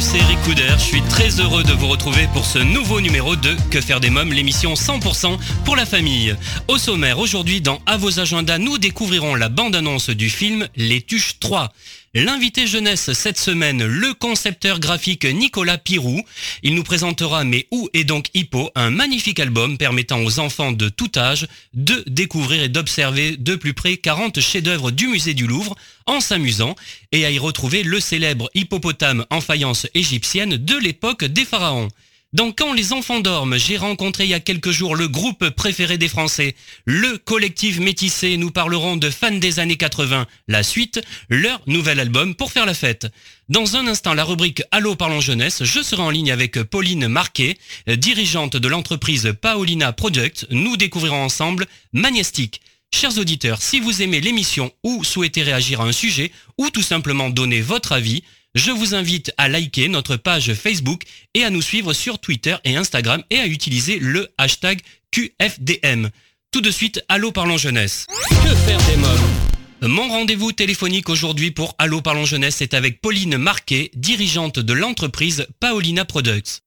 c'est Eric Couder. Je suis très heureux de vous retrouver pour ce nouveau numéro de Que faire des mômes, l'émission 100% pour la famille. Au sommaire, aujourd'hui dans À vos agendas, nous découvrirons la bande-annonce du film Les Tuches 3. L'invité jeunesse cette semaine, le concepteur graphique Nicolas Pirou. Il nous présentera Mais où est donc Hippo, un magnifique album permettant aux enfants de tout âge de découvrir et d'observer de plus près 40 chefs-d'œuvre du musée du Louvre en s'amusant et à y retrouver le célèbre hippopotame en faïence égyptienne de l'époque des pharaons. Dans Quand les enfants dorment, j'ai rencontré il y a quelques jours le groupe préféré des Français, le collectif métissé. Nous parlerons de fans des années 80, la suite, leur nouvel album pour faire la fête. Dans un instant, la rubrique Allô parlons jeunesse, je serai en ligne avec Pauline Marquet, dirigeante de l'entreprise Paolina Product. Nous découvrirons ensemble Magnestic. Chers auditeurs, si vous aimez l'émission ou souhaitez réagir à un sujet ou tout simplement donner votre avis, je vous invite à liker notre page Facebook et à nous suivre sur Twitter et Instagram et à utiliser le hashtag QFDM. Tout de suite, Allô Parlons Jeunesse. Que faire des mômes Mon rendez-vous téléphonique aujourd'hui pour Allô Parlons Jeunesse est avec Pauline Marquet, dirigeante de l'entreprise Paolina Products.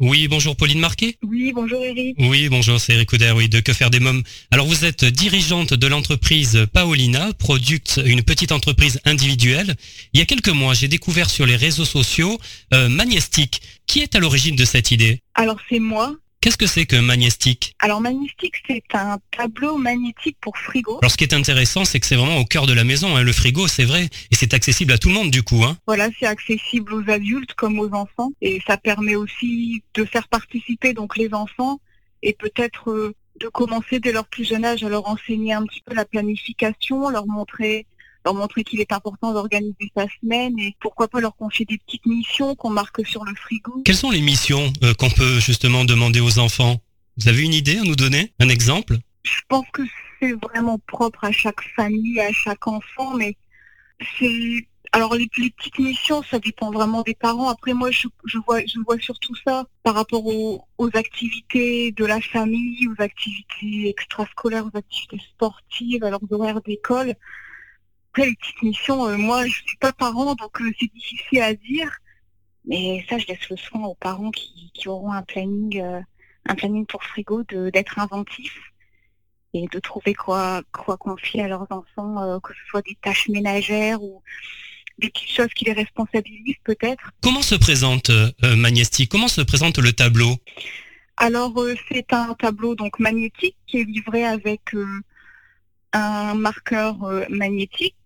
Oui, bonjour Pauline Marquet. Oui, bonjour Eric. Oui, bonjour, c'est Eric Couder, oui, de Que faire des mômes. Alors vous êtes dirigeante de l'entreprise Paolina, Product, une petite entreprise individuelle. Il y a quelques mois, j'ai découvert sur les réseaux sociaux euh, Magnestic. Qui est à l'origine de cette idée? Alors c'est moi. Qu'est-ce que c'est que Magnestic Alors Magnestic, c'est un tableau magnétique pour frigo. Alors ce qui est intéressant, c'est que c'est vraiment au cœur de la maison, hein, le frigo, c'est vrai, et c'est accessible à tout le monde du coup. Hein. Voilà, c'est accessible aux adultes comme aux enfants, et ça permet aussi de faire participer donc les enfants et peut-être euh, de commencer dès leur plus jeune âge à leur enseigner un petit peu la planification, leur montrer leur montrer qu'il est important d'organiser sa semaine et pourquoi pas leur confier des petites missions qu'on marque sur le frigo. Quelles sont les missions euh, qu'on peut justement demander aux enfants? Vous avez une idée à nous donner? Un exemple? Je pense que c'est vraiment propre à chaque famille, à chaque enfant, mais c'est alors les, les, petites missions, ça dépend vraiment des parents. Après moi, je, je vois, je vois surtout ça par rapport aux, aux, activités de la famille, aux activités extrascolaires, aux activités sportives, à leurs horaires d'école. Après les petites missions, euh, moi je suis pas parent, donc euh, c'est difficile à dire. Mais ça, je laisse le soin aux parents qui, qui auront un planning, euh, un planning pour frigo, d'être inventifs et de trouver quoi, quoi confier à leurs enfants, que ce soit des tâches ménagères ou des petites choses qui les responsabilisent peut-être. Comment se présente euh, Comment se présente le tableau? Alors euh, c'est un tableau donc magnétique qui est livré avec euh, un marqueur magnétique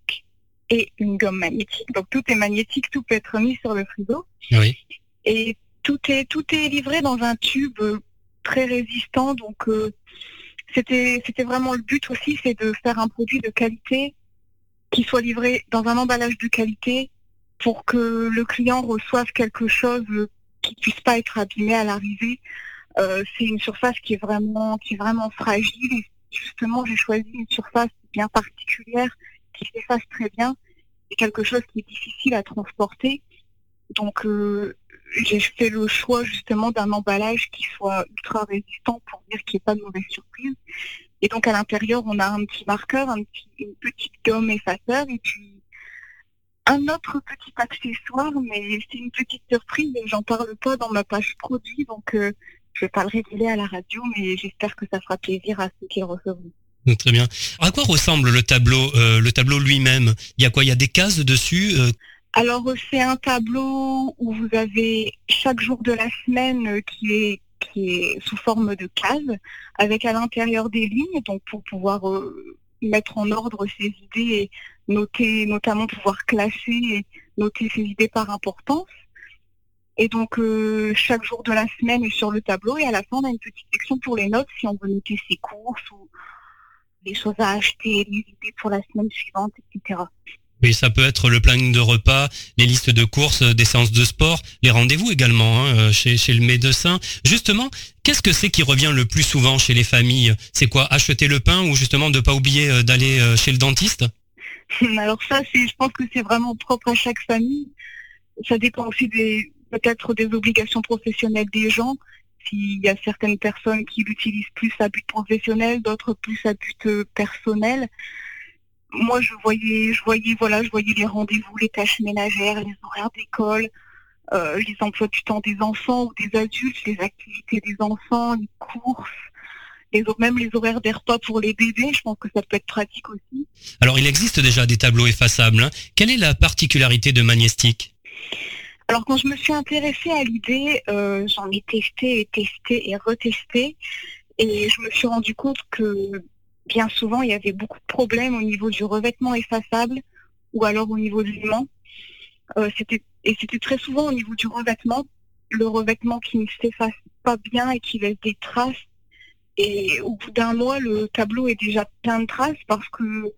et une gomme magnétique. Donc tout est magnétique, tout peut être mis sur le frigo. Oui. Et tout est tout est livré dans un tube très résistant. Donc c'était c'était vraiment le but aussi, c'est de faire un produit de qualité qui soit livré dans un emballage de qualité pour que le client reçoive quelque chose qui puisse pas être abîmé à l'arrivée. Euh, c'est une surface qui est vraiment qui est vraiment fragile et justement j'ai choisi une surface bien particulière qui s'efface très bien. C'est quelque chose qui est difficile à transporter. Donc euh, j'ai fait le choix justement d'un emballage qui soit ultra résistant pour dire qu'il n'y ait pas de mauvaise surprise. Et donc à l'intérieur, on a un petit marqueur, un petit, une petite gomme effaceur et puis un autre petit accessoire, mais c'est une petite surprise et j'en parle pas dans ma page produit, donc euh, je vais pas le révéler à la radio, mais j'espère que ça fera plaisir à ceux qui le recevront. Très bien. À quoi ressemble le tableau, euh, le tableau lui-même? Il y a quoi? Il y a des cases dessus euh... Alors c'est un tableau où vous avez chaque jour de la semaine qui est qui est sous forme de case, avec à l'intérieur des lignes, donc pour pouvoir euh, mettre en ordre ses idées et noter, notamment pouvoir classer et noter ses idées par importance. Et donc euh, chaque jour de la semaine est sur le tableau et à la fin on a une petite section pour les notes si on veut noter ses courses ou les choses à acheter, les idées pour la semaine suivante, etc. Oui, ça peut être le planning de repas, les listes de courses, des séances de sport, les rendez-vous également hein, chez, chez le médecin. Justement, qu'est-ce que c'est qui revient le plus souvent chez les familles? C'est quoi Acheter le pain ou justement de ne pas oublier d'aller chez le dentiste? Alors ça, je pense que c'est vraiment propre à chaque famille. Ça dépend aussi des peut-être des obligations professionnelles des gens. S'il y a certaines personnes qui l'utilisent plus à but professionnel, d'autres plus à but euh, personnel. Moi, je voyais, je voyais, voilà, je voyais les rendez-vous, les tâches ménagères, les horaires d'école, euh, les emplois du temps des enfants ou des adultes, les activités des enfants, les courses, les, même les horaires des repas pour les bébés. Je pense que ça peut être pratique aussi. Alors, il existe déjà des tableaux effaçables. Hein. Quelle est la particularité de Magnestic? Alors quand je me suis intéressée à l'idée, euh, j'en ai testé et testé et retesté, et je me suis rendu compte que bien souvent il y avait beaucoup de problèmes au niveau du revêtement effaçable ou alors au niveau de l'aimant. Euh, et c'était très souvent au niveau du revêtement, le revêtement qui ne s'efface pas bien et qui laisse des traces. Et au bout d'un mois, le tableau est déjà plein de traces parce que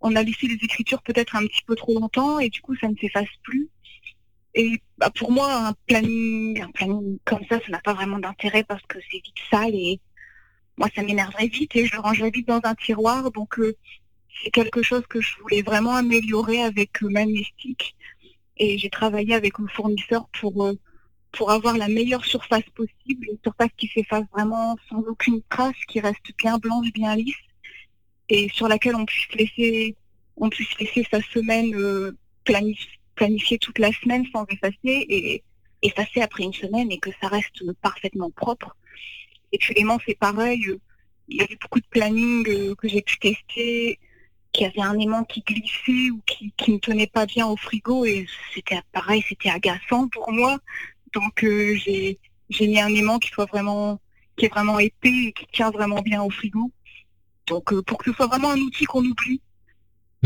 on a laissé les écritures peut-être un petit peu trop longtemps et du coup ça ne s'efface plus. Et bah, pour moi, un planning, comme ça, ça n'a pas vraiment d'intérêt parce que c'est vite sale et moi, ça m'énerverait vite et je le rangerais vite dans un tiroir. Donc, euh, c'est quelque chose que je voulais vraiment améliorer avec euh, Et j'ai travaillé avec mon fournisseur pour, euh, pour avoir la meilleure surface possible, une surface qui s'efface vraiment sans aucune trace, qui reste bien blanche, bien lisse, et sur laquelle on puisse laisser, on puisse laisser sa semaine euh, planifiée planifier toute la semaine sans effacer et effacer après une semaine et que ça reste parfaitement propre. Et puis l'aimant, c'est pareil. Il y avait beaucoup de planning euh, que j'ai pu tester, qui avait un aimant qui glissait ou qui, ne tenait pas bien au frigo et c'était pareil, c'était agaçant pour moi. Donc euh, j'ai mis un aimant qui soit vraiment qui est vraiment épais et qui tient vraiment bien au frigo. Donc euh, pour que ce soit vraiment un outil qu'on oublie,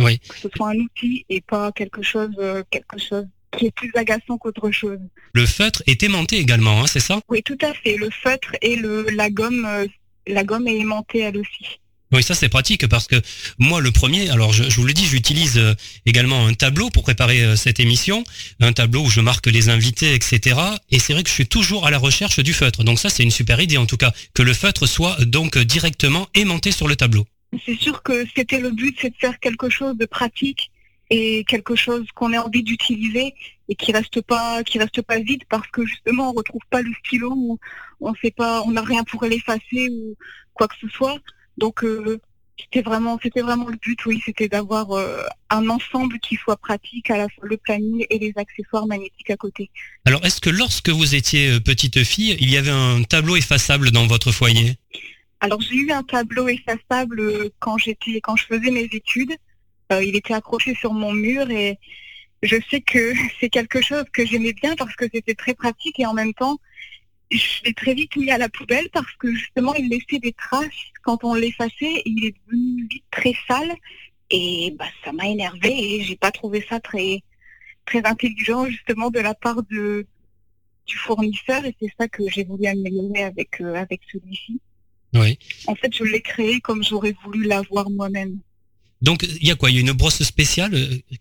oui. Que ce soit un outil et pas quelque chose, euh, quelque chose qui est plus agaçant qu'autre chose. Le feutre est aimanté également, hein, c'est ça? Oui, tout à fait. Le feutre et le, la gomme, euh, la gomme est aimantée elle aussi. Oui, ça c'est pratique parce que moi le premier, alors je, vous le dis, j'utilise euh, également un tableau pour préparer cette émission, un tableau où je marque les invités, etc. Et c'est vrai que je suis toujours à la recherche du feutre. Donc ça c'est une super idée en tout cas, que le feutre soit donc directement aimanté sur le tableau. C'est sûr que c'était le but, c'est de faire quelque chose de pratique et quelque chose qu'on ait envie d'utiliser et qui reste pas qui reste pas vide parce que justement on retrouve pas le stylo ou on sait pas on n'a rien pour l'effacer ou quoi que ce soit. Donc euh, c'était vraiment c'était vraiment le but oui c'était d'avoir euh, un ensemble qui soit pratique à la fois le planning et les accessoires magnétiques à côté. Alors est-ce que lorsque vous étiez euh, petite fille il y avait un tableau effaçable dans votre foyer? Alors j'ai eu un tableau effaçable euh, quand j'étais quand je faisais mes études. Euh, il était accroché sur mon mur et je sais que c'est quelque chose que j'aimais bien parce que c'était très pratique et en même temps je l'ai très vite mis à la poubelle parce que justement il laissait des traces quand on l'effaçait il est devenu vite très sale et bah ça m'a énervé et j'ai pas trouvé ça très très intelligent justement de la part de du fournisseur et c'est ça que j'ai voulu améliorer avec euh, avec celui-ci. Oui. En fait, je l'ai créé comme j'aurais voulu l'avoir moi-même. Donc, il y a quoi? Il y a une brosse spéciale?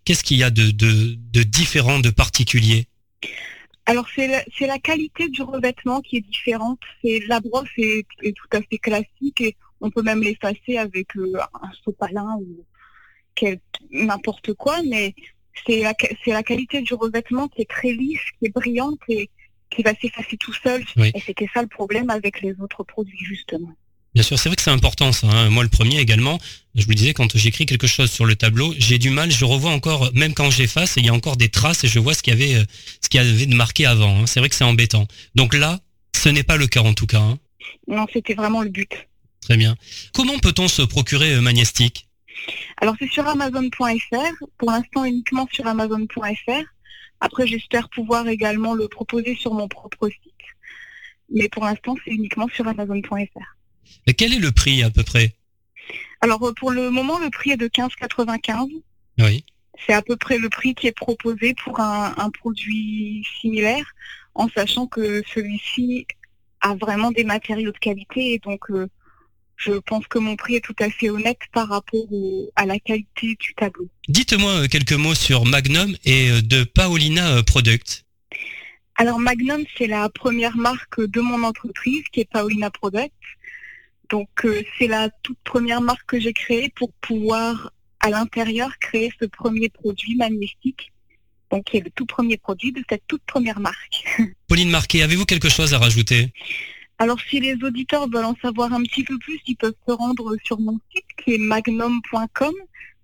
Qu'est-ce qu'il y a de, de, différent, de particulier? Alors c'est la, la, qualité du revêtement qui est différente. C'est la brosse est, tout à fait classique et on peut même l'effacer avec euh, un sopalin ou n'importe quoi, mais c'est la, la qualité du revêtement qui est très lisse, qui est brillante et qui va s'effacer tout seul. Et c'était ça le problème avec les autres produits, justement. Bien sûr, c'est vrai que c'est important ça. Hein. Moi, le premier également, je vous le disais, quand j'écris quelque chose sur le tableau, j'ai du mal, je revois encore, même quand j'efface, il y a encore des traces et je vois ce qu'il y avait, euh, ce qu'il y avait de marqué avant. Hein. C'est vrai que c'est embêtant. Donc là, ce n'est pas le cas en tout cas. Hein. Non, c'était vraiment le but. Très bien. Comment peut-on se procurer euh, Magnestic Alors c'est sur Amazon.fr. Pour l'instant, uniquement sur Amazon.fr. Après, j'espère pouvoir également le proposer sur mon propre site. Mais pour l'instant, c'est uniquement sur Amazon.fr. Et quel est le prix à peu près? Alors, euh, pour le moment, le prix est de 15,95. Oui. C'est à peu près le prix qui est proposé pour un, produit similaire, en sachant que celui-ci a vraiment des matériaux de qualité et donc euh, je pense que mon prix est tout à fait honnête par rapport à la qualité du tableau. Dites-moi quelques mots sur Magnum et de Paolina Product. Alors Magnum, c'est la première marque de mon entreprise qui est Paolina Product. Donc c'est la toute première marque que j'ai créée pour pouvoir à l'intérieur créer ce premier produit magnétique donc qui est le tout premier produit de cette toute première marque. Pauline Marquet, avez-vous quelque chose à rajouter? Alors, si les auditeurs veulent en savoir un petit peu plus, ils peuvent se rendre sur mon site qui est magnum.com.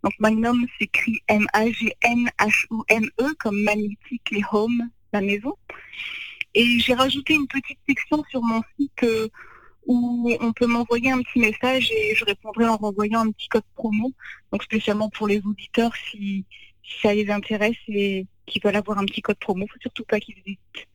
Donc, Magnum s'écrit M-A-G-N-H-O-M-E comme magnétique et home, la maison. Et j'ai rajouté une petite section sur mon site euh, où on peut m'envoyer un petit message et je répondrai en renvoyant un petit code promo. Donc, spécialement pour les auditeurs, si, ça les intéresse et qu'ils veulent avoir un petit code promo, faut surtout pas qu'ils hésitent.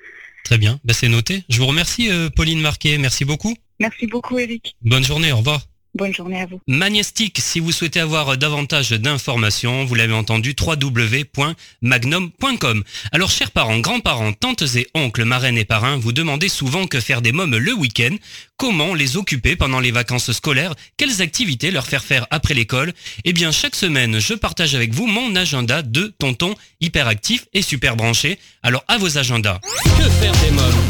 Très bien, bah, c'est noté. Je vous remercie euh, Pauline Marquet, merci beaucoup. Merci beaucoup Eric. Bonne journée, au revoir. Bonne journée à vous. Magnestic, si vous souhaitez avoir davantage d'informations, vous l'avez entendu, www.magnum.com. Alors, chers parents, grands-parents, tantes et oncles, marraines et parrains, vous demandez souvent que faire des mômes le week-end, comment les occuper pendant les vacances scolaires, quelles activités leur faire faire après l'école? Eh bien, chaque semaine, je partage avec vous mon agenda de tonton hyperactif et super branché. Alors, à vos agendas. Que faire des mômes?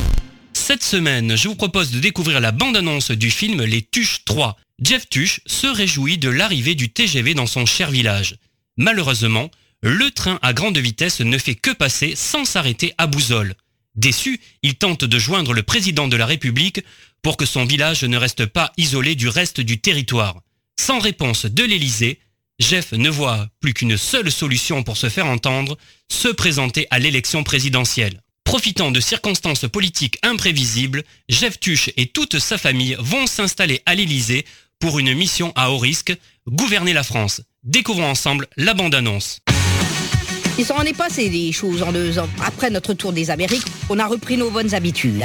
Cette semaine, je vous propose de découvrir la bande-annonce du film Les Tuches 3. Jeff Tuche se réjouit de l'arrivée du TGV dans son cher village. Malheureusement, le train à grande vitesse ne fait que passer sans s'arrêter à Bouzol. Déçu, il tente de joindre le président de la République pour que son village ne reste pas isolé du reste du territoire. Sans réponse de l'Élysée, Jeff ne voit plus qu'une seule solution pour se faire entendre, se présenter à l'élection présidentielle. Profitant de circonstances politiques imprévisibles, Jeff Tuche et toute sa famille vont s'installer à l'Élysée pour une mission à haut risque, gouverner la France. Découvrons ensemble la bande-annonce. Il s'en est passé des choses en deux ans. Après notre tour des Amériques, on a repris nos bonnes habitudes.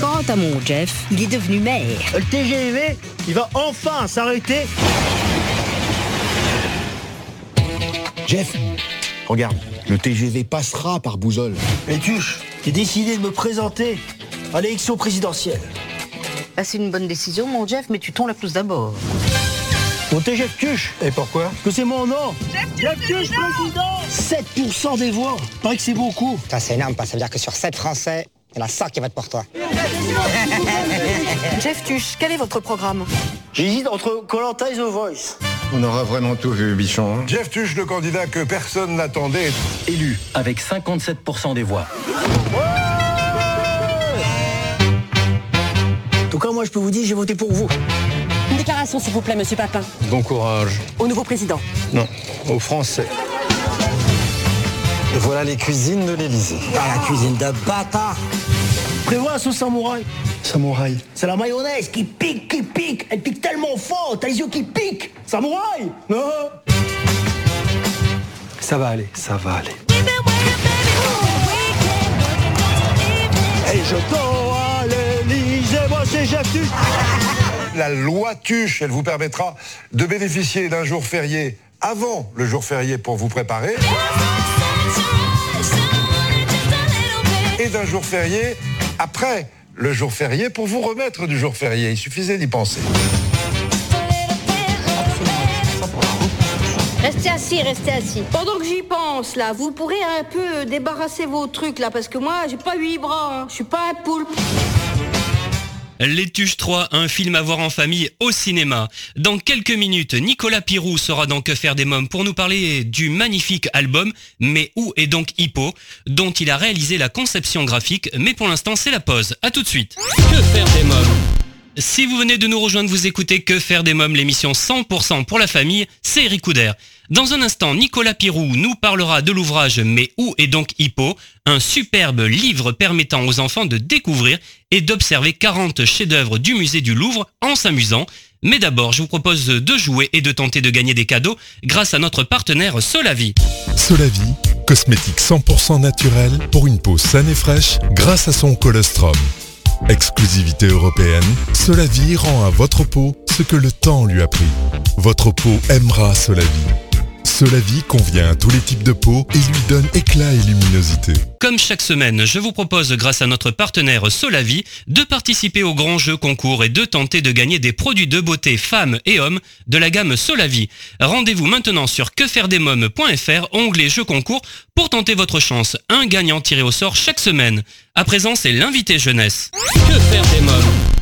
Quant à mon Jeff, il est devenu maire. Le TGV, il va enfin s'arrêter. Jeff, regarde, le TGV passera par Bouzol. Et Tuche, j'ai décidé de me présenter à l'élection présidentielle. Ah, c'est une bonne décision, mon Jeff, mais tu tombes la plus d'abord. Mon Jeff Tuche. Et pourquoi Parce que c'est mon nom. Jeff Tuche, président 7% des voix. Paraît que c'est beaucoup. Ça, c'est énorme, ça veut dire que sur 7 Français, il y en a 5 qui votent pour toi. Jeff Tuche, quel est votre programme? J'hésite entre Colanta et The Voice. On aura vraiment tout vu, Bichon. Hein. Jeff Tuche, le candidat que personne n'attendait, élu avec 57% des voix. Cas, moi, je peux vous dire, j'ai voté pour vous. Une déclaration, s'il vous plaît, monsieur Papin. Bon courage. Au nouveau président. Non, aux Français. Et voilà les cuisines de l'Élysée. Ah, la cuisine de bâtard Prévois la sauce samouraï. Samouraï. C'est la mayonnaise qui pique, qui pique. Elle pique tellement fort, t'as les yeux qui piquent. Samouraï Non Ça va aller, ça va aller. Et je dors Tuche. La loi Tuche, elle vous permettra de bénéficier d'un jour férié avant le jour férié pour vous préparer. Et d'un jour férié après le jour férié pour vous remettre du jour férié. Il suffisait d'y penser. Restez assis, restez assis. Pendant que j'y pense, là, vous pourrez un peu débarrasser vos trucs, là, parce que moi, j'ai pas huit bras, hein. je suis pas un poulpe. Les Tuches 3, un film à voir en famille au cinéma. Dans quelques minutes, Nicolas Pirou sera dans Que faire des mômes pour nous parler du magnifique album Mais où est donc Hippo dont il a réalisé la conception graphique, mais pour l'instant c'est la pause. A tout de suite. Que faire des mômes? Si vous venez de nous rejoindre, vous écoutez Que faire des mômes, l'émission 100% pour la famille, c'est Eric. Dans un instant, Nicolas Pirou nous parlera de l'ouvrage Mais où est donc Hippo? Un superbe livre permettant aux enfants de découvrir et d'observer 40 chefs-d'œuvre du musée du Louvre en s'amusant. Mais d'abord, je vous propose de jouer et de tenter de gagner des cadeaux grâce à notre partenaire Solavi. Solavi, cosmétique 100% naturel pour une peau saine et fraîche grâce à son colostrum. Exclusivité européenne, Solavi rend à votre peau ce que le temps lui a pris. Votre peau aimera Solavi. Solavi convient à tous les types de peau et lui donne éclat et luminosité. Comme chaque semaine, je vous propose, grâce à notre partenaire Solavi, de participer au grand jeu concours et de tenter de gagner des produits de beauté femmes et hommes de la gamme Solavi. Rendez-vous maintenant sur quefairedesmoms.fr, onglet jeu concours, pour tenter votre chance. Un gagnant tiré au sort chaque semaine. À présent, c'est l'invité jeunesse. Que faire des mômes?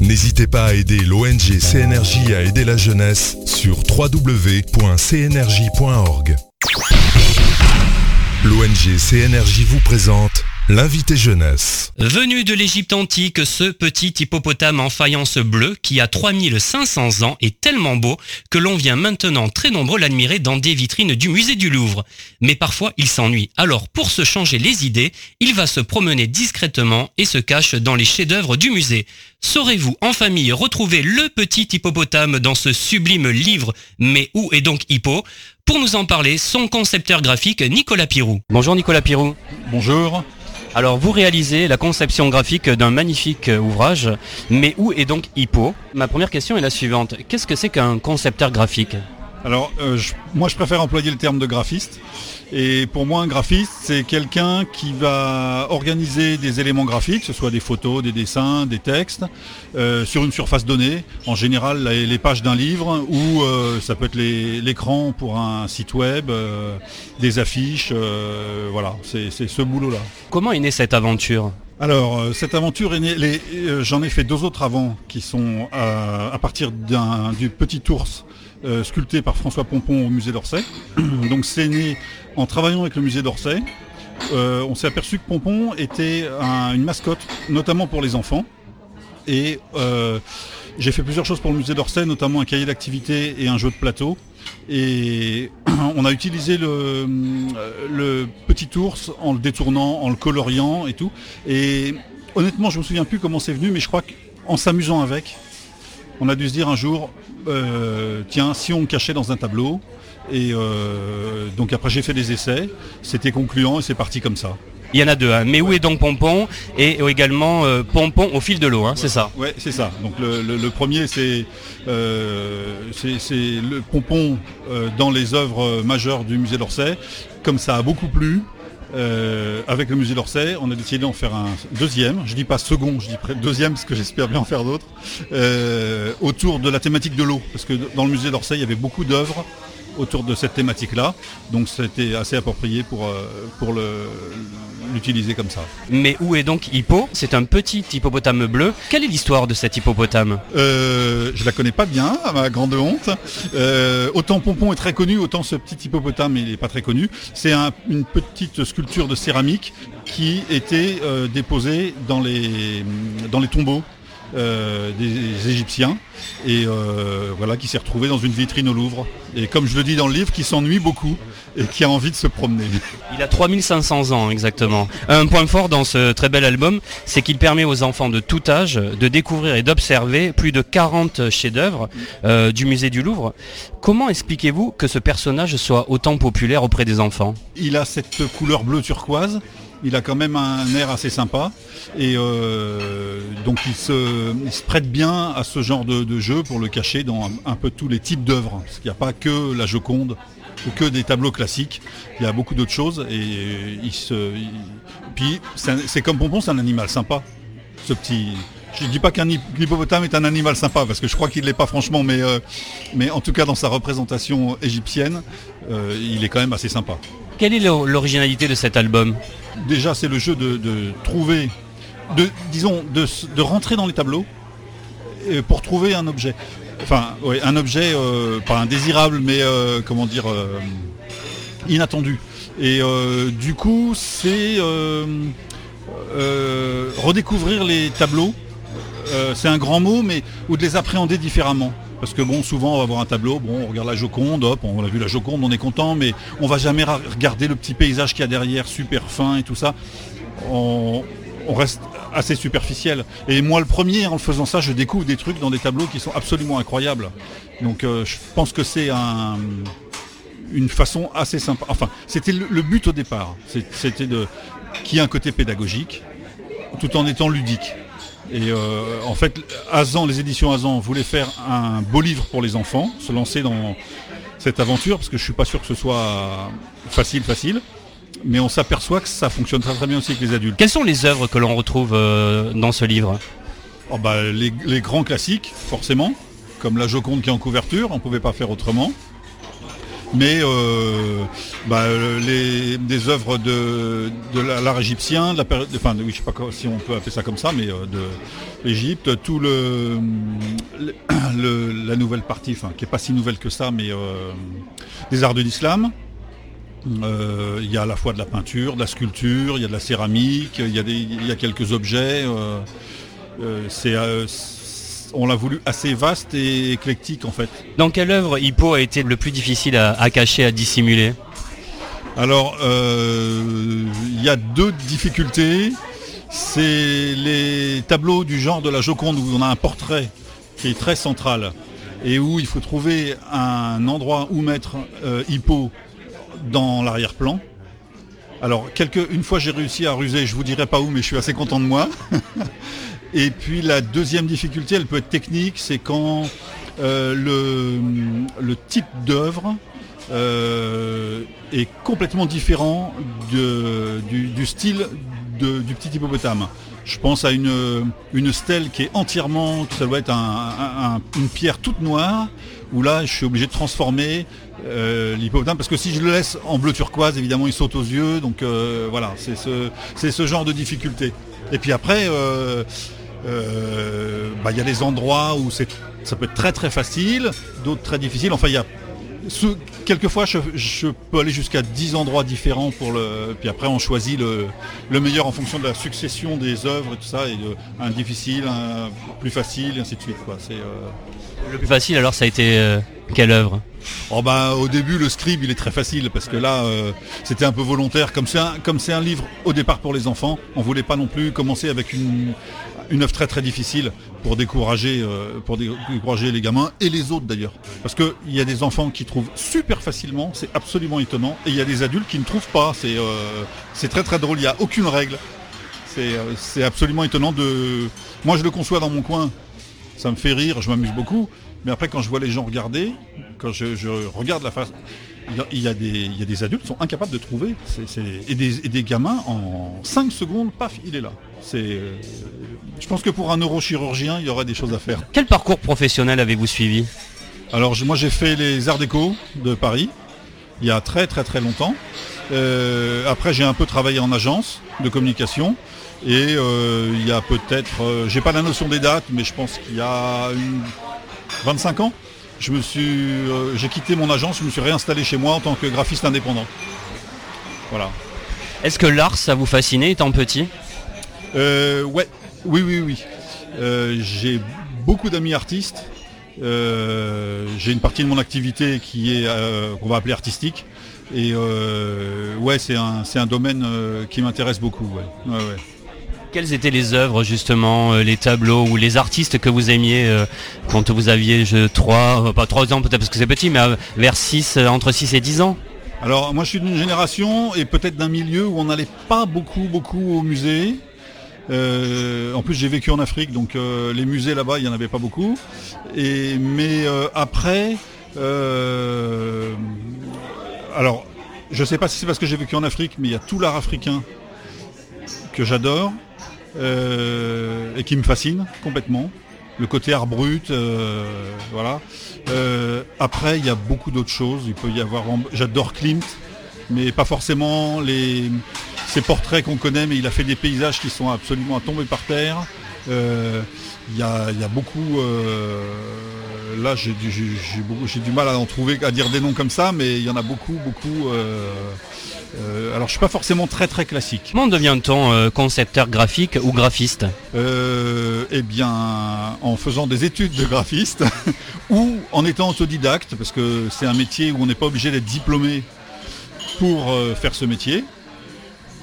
N'hésitez pas à aider l'ONG CNRJ à aider la jeunesse sur www.cnrj.org. L'ONG CNRJ vous présente L'invité jeunesse. Venu de l'Égypte antique, ce petit hippopotame en faïence bleue qui a 3500 ans est tellement beau que l'on vient maintenant très nombreux l'admirer dans des vitrines du musée du Louvre. Mais parfois il s'ennuie, alors pour se changer les idées, il va se promener discrètement et se cache dans les chefs-d'œuvre du musée. Saurez-vous en famille retrouver le petit hippopotame dans ce sublime livre Mais où est donc Hippo? Pour nous en parler, son concepteur graphique Nicolas Pirou. Bonjour Nicolas Pirou. Bonjour. Alors vous réalisez la conception graphique d'un magnifique ouvrage, mais où est donc Hippo? Ma première question est la suivante. Qu'est-ce que c'est qu'un concepteur graphique? Alors euh, moi je préfère employer le terme de graphiste. Et pour moi un graphiste c'est quelqu'un qui va organiser des éléments graphiques, que ce soit des photos, des dessins, des textes, euh, sur une surface donnée. En général les, pages d'un livre ou euh, ça peut être l'écran pour un site web, euh, des affiches, voilà, c'est ce boulot-là. Comment est née cette aventure? Alors, cette aventure est née. J'en ai fait deux autres avant qui sont à partir d'un- du petit ours euh, sculpté par François Pompon au musée d'Orsay. Donc, c'est né en travaillant avec le musée d'Orsay. Euh, on s'est aperçu que Pompon était un- une mascotte, notamment pour les enfants. Et euh, j'ai fait plusieurs choses pour le musée d'Orsay, notamment un cahier d'activité et un jeu de plateau. Et on a utilisé le, petit ours en le détournant, en le coloriant et tout. Et honnêtement, je me souviens plus comment c'est venu, mais je crois qu'en s'amusant avec, on a dû se dire un jour, euh, tiens, si on le cachait dans un tableau. Et euh, donc après j'ai fait des essais, c'était concluant et c'est parti comme ça. Il y en a deux, hein. mais où est donc Pompon Et également euh, Pompon au fil de l'eau, hein, c'est ça? Ouais, c'est ça. Donc le, le- le premier, c'est euh, c'est- le pompon dans les œuvres majeures du musée d'Orsay. Comme ça a beaucoup plu, euh, avec le musée d'Orsay, on a décidé d'en faire un deuxième. Je dis pas second, je dis deuxième parce que j'espère bien en faire d'autres. euh, autour de la thématique de l'eau, parce que dans le musée d'Orsay, il y avait beaucoup d'œuvres autour de cette thématique-là. Donc c'était assez approprié pour, euh, pour l'utiliser comme ça. Mais où est donc Hippo? C'est un petit hippopotame bleu. Quelle est l'histoire de cet hippopotame? Euh, je la connais pas bien, à ma grande honte. Euh, autant Pompon est très connu, autant ce petit hippopotame il n'est pas très connu. C'est un- une petite sculpture de céramique qui était euh, déposée dans les, dans les tombeaux euh, des Égyptiens et euh, voilà qui s'est retrouvée dans une vitrine au Louvre. Et comme je le dis dans le livre, qui s'ennuie beaucoup et qui a envie de se promener. Il a 3500 ans exactement. Un point fort dans ce très bel album, c'est qu'il permet aux enfants de tout âge de découvrir et d'observer plus de 40 chefs-d'œuvre euh, du musée du Louvre. Comment expliquez-vous que ce personnage soit autant populaire auprès des enfants? Il a cette couleur bleu turquoise. Il a quand même un air assez sympa. Et euh, donc il se, prête bien à ce genre de, jeu pour le cacher dans un, peu tous les types d'œuvres. Parce qu'il n'y a pas que la Joconde ou que des tableaux classiques. Il y a beaucoup d'autres choses. Et il- Puis c'est comme Pompon, c'est un animal sympa. Ce petit. Je ne dis pas qu'un hip- hippopotame est un animal sympa, parce que je crois qu'il ne l'est pas franchement, mais, euh, mais en tout cas dans sa représentation égyptienne, euh, il est quand même assez sympa. Quelle est l'o- l'originalité de cet album Déjà, c'est le jeu de, trouver, disons, de, rentrer dans les tableaux pour trouver un objet. Enfin, un objet, euh, pas indésirable, mais euh, comment dire, euh, inattendu. Et du coup, c'est redécouvrir les tableaux. C'est un grand mot, mais ou de les appréhender différemment. Parce que bon, souvent on va voir un tableau, bon, on regarde la Joconde, hop, on a vu la Joconde, on est content, mais on va jamais regarder le petit paysage qu'il y a derrière, super fin et tout ça. on, reste assez superficiel. Et moi, le premier, en le faisant ça, je découvre des trucs dans des tableaux qui sont absolument incroyables. Donc, euh, je pense que c'est un, une façon assez sympa. Enfin, c'était le, le but au départ. C'était de qui a un côté pédagogique, tout en étant ludique. Et euh, en fait, Azan, les éditions Azan voulaient faire un beau livre pour les enfants, se lancer dans cette aventure, parce que je suis pas sûr que ce soit facile, facile. Mais on s'aperçoit que ça fonctionne très très bien aussi avec les adultes. Quelles sont les œuvres que l'on retrouve euh, dans ce livre? Oh bah, les, les grands classiques, forcément, comme la Joconde qui est en couverture, on ne pouvait pas faire autrement. Mais euh, bah, euh, des œuvres de, de la- l'art égyptien, de la période, enfin oui, je sais pas si on peut appeler ça comme ça, mais euh, de l'Égypte, tout le, la nouvelle partie, enfin qui est pas si nouvelle que ça, mais des arts de l'islam. Il y a à la fois de la peinture, de la sculpture, il y a de la céramique, il y a, quelques objets. On l'a voulu assez vaste et éclectique en fait. Dans quelle œuvre Hippo a été le plus difficile à, à cacher, à dissimuler Alors, euh, il y a deux difficultés. C'est les tableaux du genre de la Joconde où on a un portrait qui est très central et où il faut trouver un endroit où mettre euh, Hippo dans l'arrière-plan. Alors, quelques, une fois j'ai réussi à ruser, je vous dirai pas où, mais je suis assez content de moi. Et puis la deuxième difficulté, elle peut être technique, c'est quand euh, le, type d'œuvre euh, est complètement différent du, style du petit hippopotame. Je pense à une, une stèle qui est entièrement, ça doit être un- un- un- une pierre toute noire, où là je suis obligé de transformer euh, l'hippopotame, parce que si je le laisse en bleu turquoise, évidemment il saute aux yeux, donc voilà, c'est ce, c'est ce genre de difficulté. Et puis après, euh, bah, il y a des endroits où c'est, ça peut être très très facile, d'autres très difficiles. Enfin, il y a quelquefois je, je peux aller jusqu'à 10 endroits différents pour le. Puis après on choisit le, le meilleur en fonction de la succession des œuvres et tout ça, et de, un difficile, un plus facile, et ainsi de suite. Quoi. C'est, euh, Le plus facile alors ça a été euh, quelle œuvre? Oh bah, au début le scribe il est très facile parce que là euh, c'était un peu volontaire comme c'est un, comme c'est un livre au départ pour les enfants on voulait pas non plus commencer avec une, une œuvre très très difficile pour décourager euh, décourager les gamins et les autres d'ailleurs parce qu'il y a des enfants qui trouvent super facilement c'est absolument étonnant et il y a des adultes qui ne trouvent pas c'est euh, très très drôle il n'y a aucune règle c'est euh, c'est absolument étonnant de moi je le conçois dans mon coin ça me fait rire, je m'amuse beaucoup. Mais après, quand je vois les gens regarder, quand je, regarde la face, il y, a, des, adultes qui sont incapables de trouver. Et, des, et des gamins, en 5 secondes, paf, il est là. C'est, euh, je pense que pour un neurochirurgien, il y aurait des choses à faire. Quel parcours professionnel avez-vous suivi Alors, je- moi, j'ai fait les Arts Déco de Paris, il y a très très très longtemps. Euh, après, j'ai un peu travaillé en agence de communication. Et euh, il y a peut-être, euh, j'ai pas la notion des dates, mais je pense qu'il y a une 25 ans, je me suis, j'ai quitté mon agence, je me suis réinstallé chez moi en tant que graphiste indépendant. Voilà. Est-ce que l'art ça vous fascinait étant petit? Euh, ouais, oui, oui, oui. Euh, j'ai beaucoup d'amis artistes. Euh, j'ai une partie de mon activité qui est, euh, qu'on va appeler artistique. Et ouais, c'est un, c'est un domaine qui m'intéresse beaucoup. Ouais. Ouais, ouais. Quelles étaient les œuvres justement, les tableaux ou les artistes que vous aimiez quand vous aviez je, 3, pas 3 ans peut-être parce que c'est petit, mais vers 6, euh, entre 6 et 10 ans? Alors moi je suis d'une génération et peut-être d'un milieu où on n'allait pas beaucoup beaucoup au musée. Euh, en plus j'ai vécu en Afrique donc euh, les musées là-bas il n'y en avait pas beaucoup. Mais euh, après, alors je sais pas si c'est parce que j'ai vécu en Afrique mais il y a tout l'art africain que j'adore et qui me fascine complètement. Le côté art brut, voilà. Après, il y a beaucoup d'autres choses. Il peut y avoir. J'adore Klimt, mais pas forcément les ces portraits qu'on connaît, mais il a fait des paysages qui sont absolument à tomber par terre. Euh, Il y, a, il y a beaucoup. euh, là, j'ai du, mal à en trouver, à dire des noms comme ça, mais il y en a beaucoup, beaucoup. euh, alors, je suis pas forcément très très classique. Comment devient-on concepteur graphique ou graphiste? Eh bien, en faisant des études de graphiste ou en étant autodidacte, parce que c'est un métier où on n'est pas obligé d'être diplômé pour faire ce métier.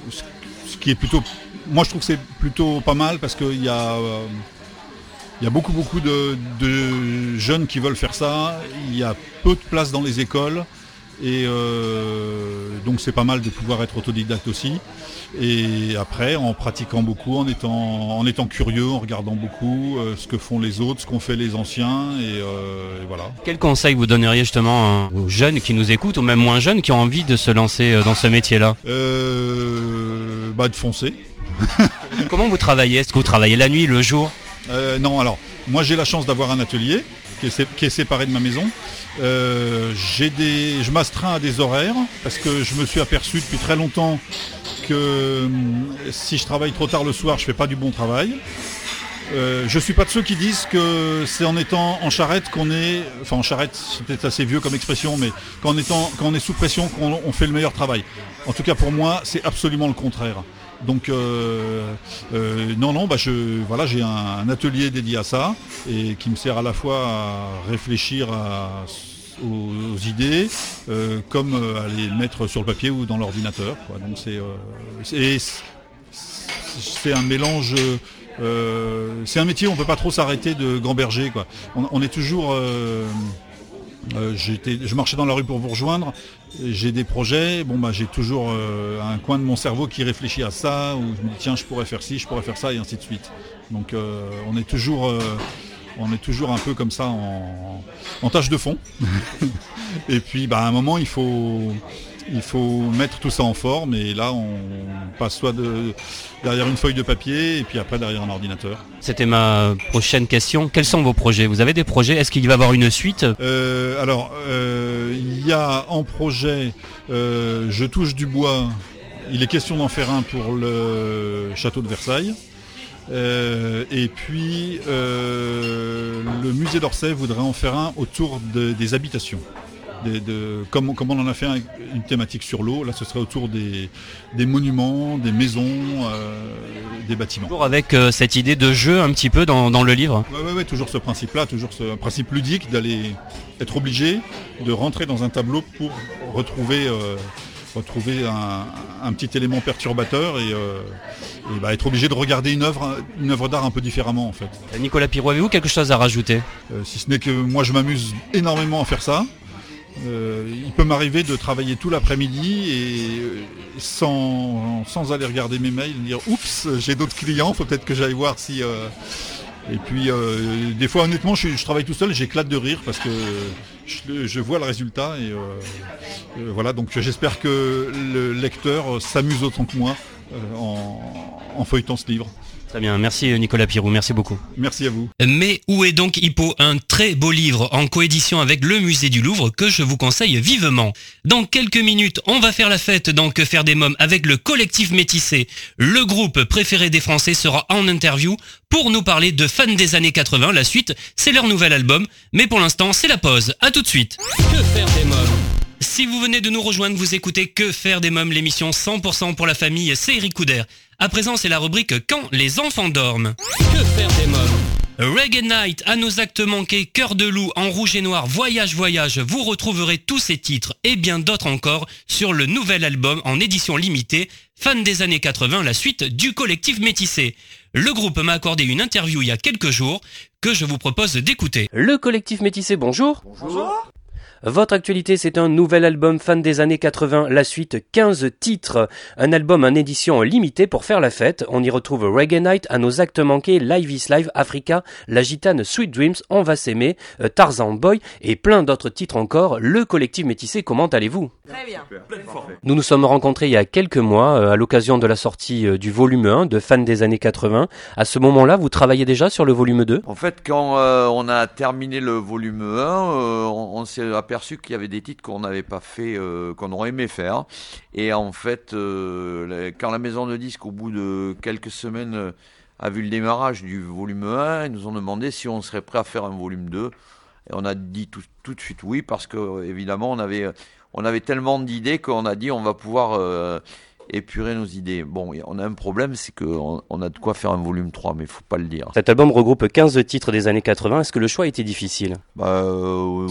Ce- qui est plutôt, moi je trouve que c'est plutôt pas mal parce qu'il y a euh, y a beaucoup beaucoup de, jeunes qui veulent faire ça. Il y a peu de place dans les écoles. Et euh, donc c'est pas mal de pouvoir être autodidacte aussi. Et après, en pratiquant beaucoup, en étant, en étant curieux, en regardant beaucoup euh, ce que font les autres, ce qu'ont fait les anciens, et, euh, et, voilà. Quel conseil vous donneriez justement aux jeunes qui nous écoutent, ou même moins jeunes qui ont envie de se lancer dans ce métier-là? Euh, bah, De foncer. Comment vous travaillez? Est-ce que vous travaillez la nuit, le jour? Non, alors, moi j'ai la chance d'avoir un atelier qui est, qui est, séparé de ma maison. Euh, des, je m'astreins à des horaires parce que je me suis aperçu depuis très longtemps que si je travaille trop tard le soir, je fais pas du bon travail. Euh, je suis pas de ceux qui disent que c'est en étant en charrette qu'on est, enfin en charrette, c'est peut-être assez vieux comme expression, mais qu'en étant, quand on est sous pression, qu'on on fait le meilleur travail. En tout cas pour moi, c'est absolument le contraire. Donc euh, euh, non, non, bah je, voilà, j'ai un, atelier dédié à ça et qui me sert à la fois à réfléchir aux, idées, euh, comme à les mettre sur le papier ou dans l'ordinateur. Donc c'est un mélange. c'est un métier où on peut pas trop s'arrêter de gamberger. Quoi. On, est toujours je marchais dans la rue pour vous rejoindre. J'ai des projets. Bon, bah, j'ai toujours euh, un coin de mon cerveau qui réfléchit à ça, où je me dis tiens, je pourrais faire ci, je pourrais faire ça, et ainsi de suite. Donc, euh, on est toujours, on est toujours un peu comme ça en, en tâche de fond. et puis, bah, à un moment, il faut, il faut mettre tout ça en forme et là on passe soit de, derrière une feuille de papier et puis après derrière un ordinateur. C'était ma prochaine question. Quels sont vos projets? Vous avez des projets? Est-ce qu'il va y avoir une suite? Euh, Alors euh, il y a en projet euh, Je touche du bois. Il est question d'en faire un pour le château de Versailles. Euh, et puis euh, le musée d'Orsay voudrait en faire un autour de, des habitations. De, comme, comme, on en a fait un, une thématique sur l'eau, là ce serait autour des, des monuments, des maisons, euh, des bâtiments. Toujours avec euh, cette idée de jeu un petit peu dans, dans le livre Oui, ouais, ouais, toujours ce principe-là, toujours ce principe ludique d'aller être obligé de rentrer dans un tableau pour retrouver, euh, retrouver un, un, petit élément perturbateur et, et bah, être obligé de regarder une œuvre, une œuvre d'art un peu différemment en fait. Nicolas Pirou, avez-vous quelque chose à rajouter? Si ce n'est que moi je m'amuse énormément à faire ça. Euh, il peut m'arriver de travailler tout l'après-midi et sans, sans, aller regarder mes mails, dire oups, j'ai d'autres clients, faut peut-être que j'aille voir si. Euh... Et puis euh, des fois honnêtement je, travaille tout seul et j'éclate de rire parce que je, vois le résultat et euh, voilà donc j'espère que le lecteur s'amuse autant que moi euh, en feuilletant ce livre. Très bien, merci Nicolas Pirou, merci beaucoup. Merci à vous. Mais où est donc Hippo Un très beau livre en coédition avec le musée du Louvre que je vous conseille vivement. Dans quelques minutes, on va faire la fête dans Que faire des mômes avec le collectif métissé. Le groupe préféré des Français sera en interview pour nous parler de fans des années 80. La suite, c'est leur nouvel album. Mais pour l'instant, c'est la pause. À tout de suite. Que faire des mômes si vous venez de nous rejoindre, vous écoutez Que faire des mômes, l'émission 100% pour la famille, c'est Eric Couder. À présent, c'est la rubrique Quand les enfants dorment. Que faire des mômes? Reggae Night, à nos actes manqués, Cœur de loup, en rouge et noir, Voyage Voyage, vous retrouverez tous ces titres et bien d'autres encore sur le nouvel album en édition limitée, Fan des années 80, la suite du collectif métissé. Le groupe m'a accordé une interview il y a quelques jours que je vous propose d'écouter. Le collectif métissé, bonjour. Bonjour. Votre actualité, c'est un nouvel album fan des années 80, la suite 15 titres. Un album en édition limitée pour faire la fête. On y retrouve Reggae Night, à nos actes manqués, Live is Live, Africa, La Gitane, Sweet Dreams, On va s'aimer, Tarzan Boy et plein d'autres titres encore. Le collectif métissé, comment allez-vous? Très bien. Nous nous sommes rencontrés il y a quelques mois à l'occasion de la sortie du volume 1 de Fans des années 80. À ce moment-là, vous travaillez déjà sur le volume 2 En fait, quand euh, on a terminé le volume 1, euh, on, on s'est aperçu qu'il y avait des titres qu'on n'avait pas fait, euh, qu'on aurait aimé faire. Et en fait, euh, quand la maison de disques, au bout de quelques semaines, euh, a vu le démarrage du volume 1, ils nous ont demandé si on serait prêt à faire un volume 2. Et on a dit tout, tout de suite oui, parce que évidemment, on avait, on avait tellement d'idées qu'on a dit on va pouvoir euh, épurer nos idées. Bon, on a un problème, c'est qu'on on a de quoi faire un volume 3, mais il faut pas le dire. Cet album regroupe 15 titres des années 80. Est-ce que le choix était difficile? Bah, euh,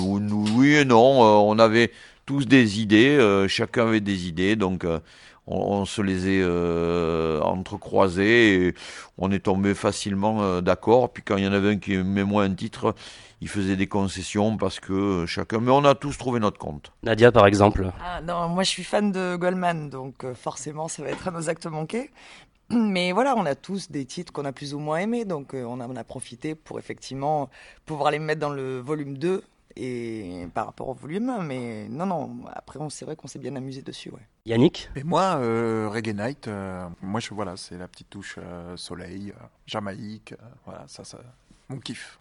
Oui et non. Euh, on avait tous des idées, euh, chacun avait des idées, donc euh, on, se les est euh, entrecroisés et on est tombé facilement d'accord. Puis quand il y en avait un qui aimait moins un titre, il faisait des concessions parce que chacun. Mais on a tous trouvé notre compte. Nadia, par exemple. Ah, non, moi je suis fan de Goldman, donc euh, forcément ça va être à nos actes manqués. Mais voilà, on a tous des titres qu'on a plus ou moins aimés, donc on, a, on a profité pour effectivement pouvoir les mettre dans le volume 2 et par rapport au volume. Mais non, non, après, c'est vrai qu'on s'est bien amusé dessus. Ouais. Yannick? Et moi, euh, Reggae Night, euh, moi, je, voilà, c'est la petite touche euh, soleil, Jamaïque, voilà, ça, ça, mon kiff.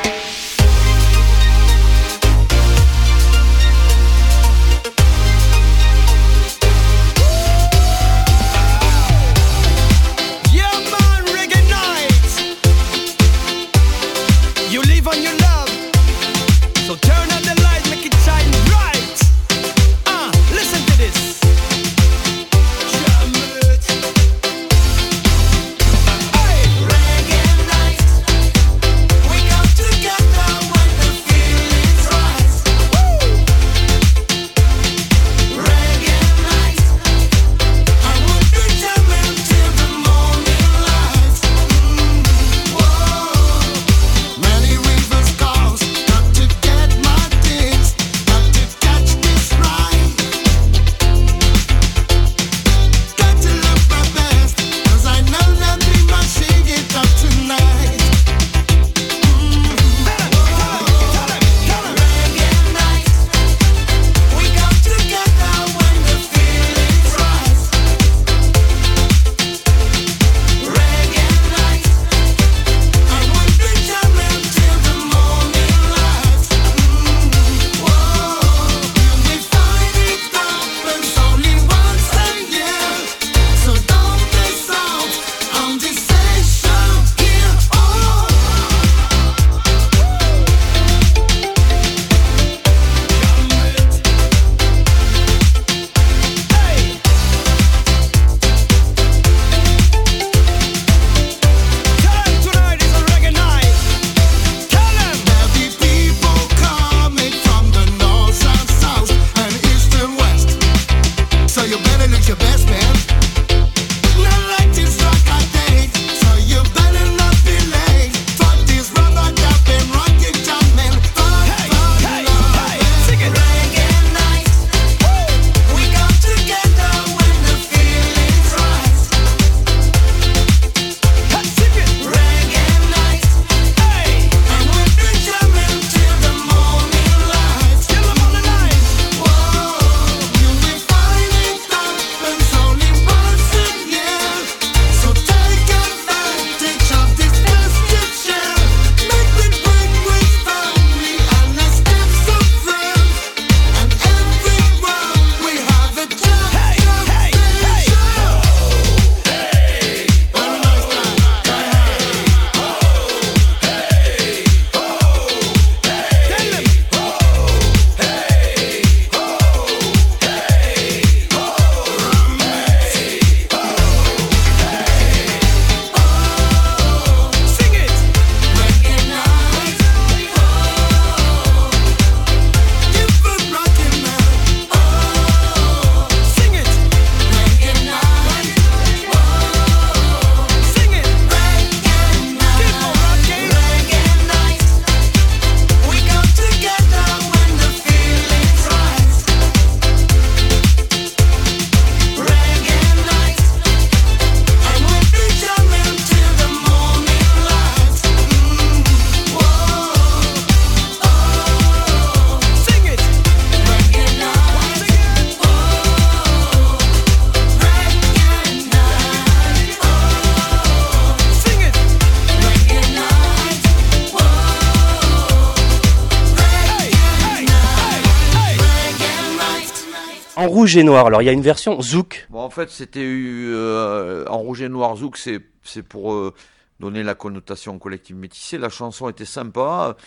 rouge et noir. Alors il y a une version Zouk. En fait, c'était euh, en rouge et noir Zouk, c'est pour euh, donner la connotation collective métissée. La chanson était sympa.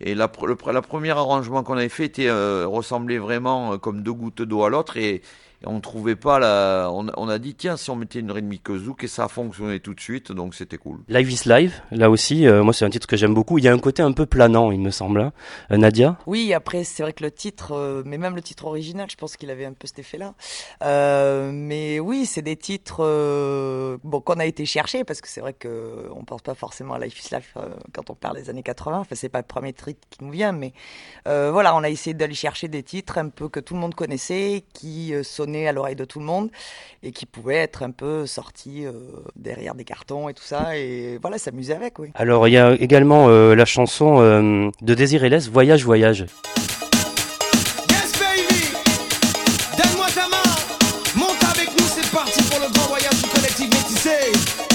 Et la, le, la premier arrangement qu'on avait fait était euh, ressemblait vraiment comme deux gouttes d'eau à l'autre Et on trouvait pas la. On, on, a dit tiens si on mettait une rythmique zouk et ça a fonctionné tout de suite, donc c'était cool. Live is live, là aussi, euh, moi c'est un titre que j'aime beaucoup. Il y a un côté un peu planant, il me semble. Hein. Euh, Nadia? Oui, après c'est vrai que le titre, euh, mais même le titre original, je pense qu'il avait un peu cet effet-là. Euh, mais oui, c'est des titres bon qu'on a été chercher parce que c'est vrai que on pense pas forcément à Life is Life quand on parle des années 80. Enfin c'est pas le premier titre qui nous vient, mais voilà, on a essayé d'aller chercher des titres un peu que tout le monde connaissait, qui sonnaient à l'oreille de tout le monde et qui pouvait être un peu sorti euh, derrière des cartons et tout ça et voilà s'amuser avec oui. Alors il y a également euh, la chanson euh, de Désiré Les Voyage Voyage. Yes baby Donne-moi ta main Monte avec nous c'est parti pour le grand voyage du collectif métissé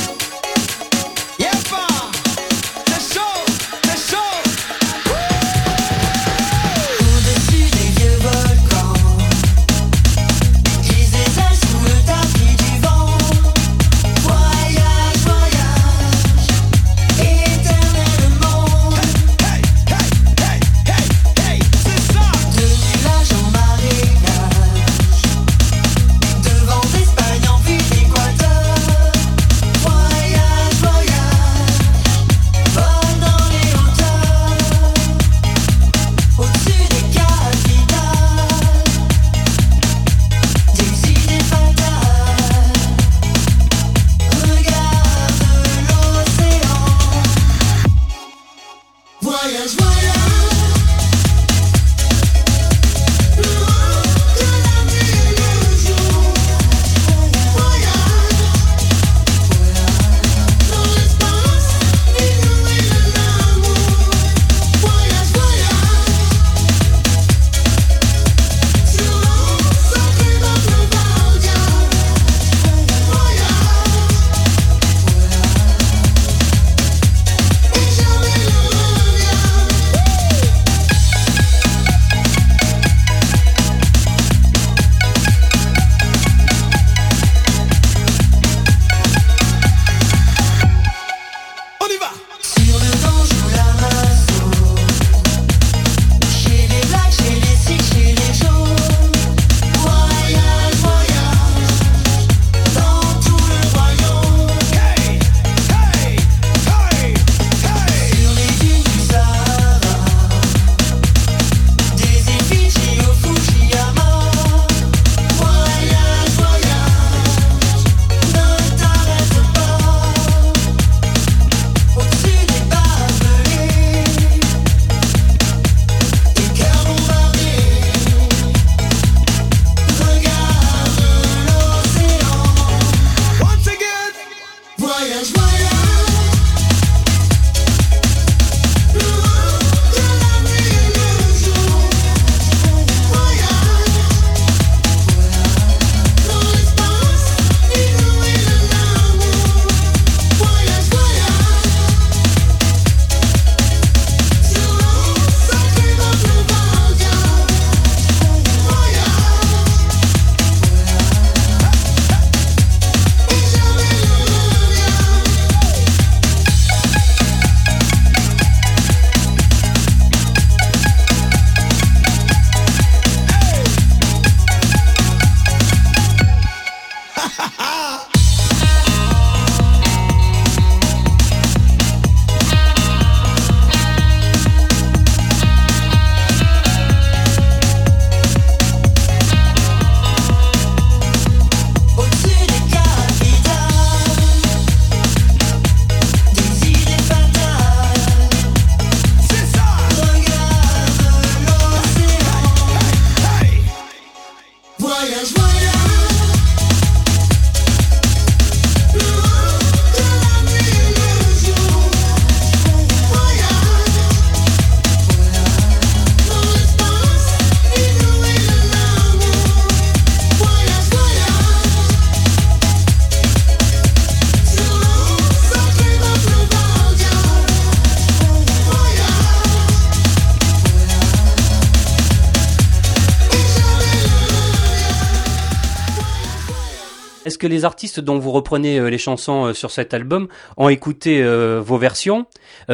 les artistes dont vous reprenez euh, les chansons euh, sur cet album ont écouté euh, vos versions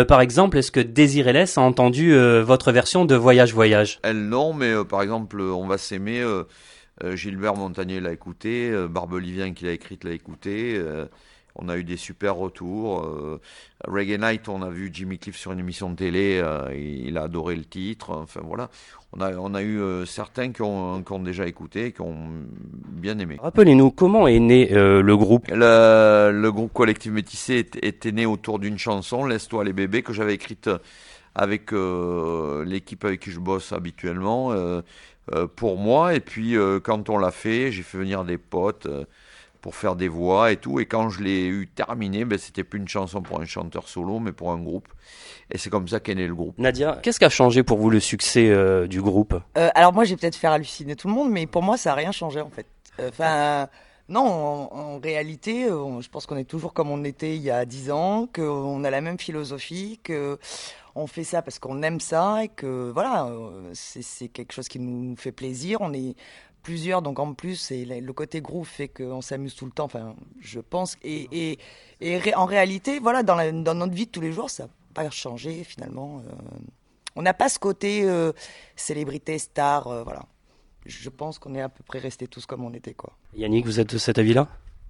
Par exemple, est-ce que Désiré a entendu votre version de Voyage Voyage? Elle non, mais par exemple, On va s'aimer. Gilbert Montagnier l'a écouté, euh, Barbelivien qui l'a écrite l'a écouté. On a eu des super retours. Euh, Reggae Night, on a vu Jimmy Cliff sur une émission de télé, euh, il a adoré le titre. Enfin voilà, on a, on a eu euh, certains qui ont, qui ont déjà écouté, qui ont bien aimé. Rappelez-nous, comment est né le groupe? Le, le groupe Collectif Métissé était, était né autour d'une chanson, Laisse-toi les bébés, que j'avais écrite avec l'équipe avec qui je bosse habituellement, pour moi. Et puis quand on l'a fait, j'ai fait venir des potes pour faire des voix et tout. Et quand je l'ai eu terminé, ben, c'était plus une chanson pour un chanteur solo, mais pour un groupe. Et c'est comme ça qu'est né le groupe. Nadia, qu'est-ce qui a changé pour vous le succès euh, du groupe? Euh, alors moi, j'ai peut-être faire halluciner tout le monde, mais pour moi, ça a rien changé en fait. Enfin, non, en, en réalité, on- je pense qu'on est toujours comme on était il y a dix ans, qu'on a la même philosophie, que on fait ça parce qu'on aime ça et que voilà, euh, c'est c'est quelque chose qui nous fait plaisir. On est plusieurs, donc en plus, et le côté groove fait qu'on s'amuse tout le temps. Enfin, je pense. Et, et, et en réalité, voilà, dans, dans notre vie de tous les jours, ça n'a pas changé finalement. euh, on n'a pas ce côté euh, célébrité, star, euh, voilà. Je pense qu'on est à peu près restés tous comme on était, quoi. Yannick, vous êtes de cet avis-là?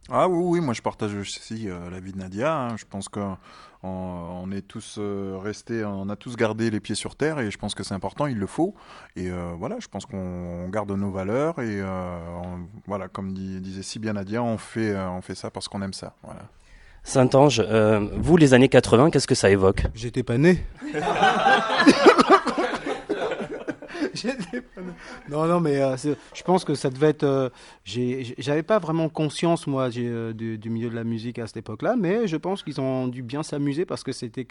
Ah oui, oui, moi je partage aussi euh, l'avis de Nadia. hein. Je pense qu'on on est tous euh, restés, on a tous gardé les pieds sur terre et je pense que c'est important, il le faut. Et euh, voilà, je pense qu'on garde nos valeurs et euh, on- voilà, comme disait si bien Nadia, on fait, euh, on fait ça parce qu'on aime ça. Voilà. Saint-Ange, euh, vous, les années 80, qu'est-ce que ça évoque? J'étais pas né. Non, non, mais euh, je pense que ça devait être. euh, J'avais pas vraiment conscience, moi, euh, du, milieu de la musique à cette époque-là, mais je pense qu'ils ont dû bien s'amuser parce que c'était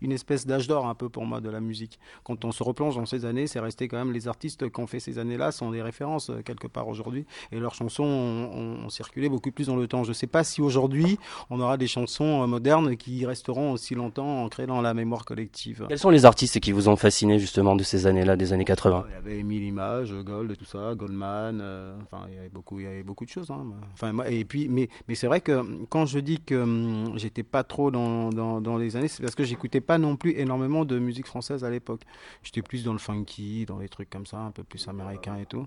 une espèce d'âge d'or un peu pour moi de la musique. Quand on se replonge dans ces années, c'est resté quand même les artistes qui ont fait ces années-là sont des références euh, quelque part aujourd'hui et leurs chansons ont, circulé beaucoup plus dans le temps. Je sais pas si aujourd'hui on aura des chansons modernes qui resteront aussi longtemps ancrées dans la mémoire collective. Quels sont les artistes qui vous ont fasciné justement de ces années-là, des années 80 Il y avait Mille Images, Gold et tout ça, Goldman, euh, enfin il y avait beaucoup, il y avait beaucoup de choses. hein. Enfin, moi- et puis, mais, mais c'est vrai que quand je dis que hum, j'étais pas trop dans, dans, dans les années, c'est parce que j'écoutais pas non plus énormément de musique française à l'époque. J'étais plus dans le funky, dans les trucs comme ça, un peu plus américain et tout.